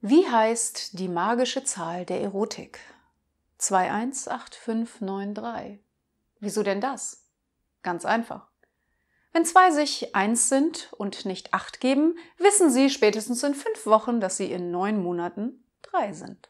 Wie heißt die magische Zahl der Erotik? 218593. Wieso denn das? Ganz einfach. Wenn zwei sich eins sind und nicht acht geben, wissen sie spätestens in fünf Wochen, dass sie in neun Monaten drei sind.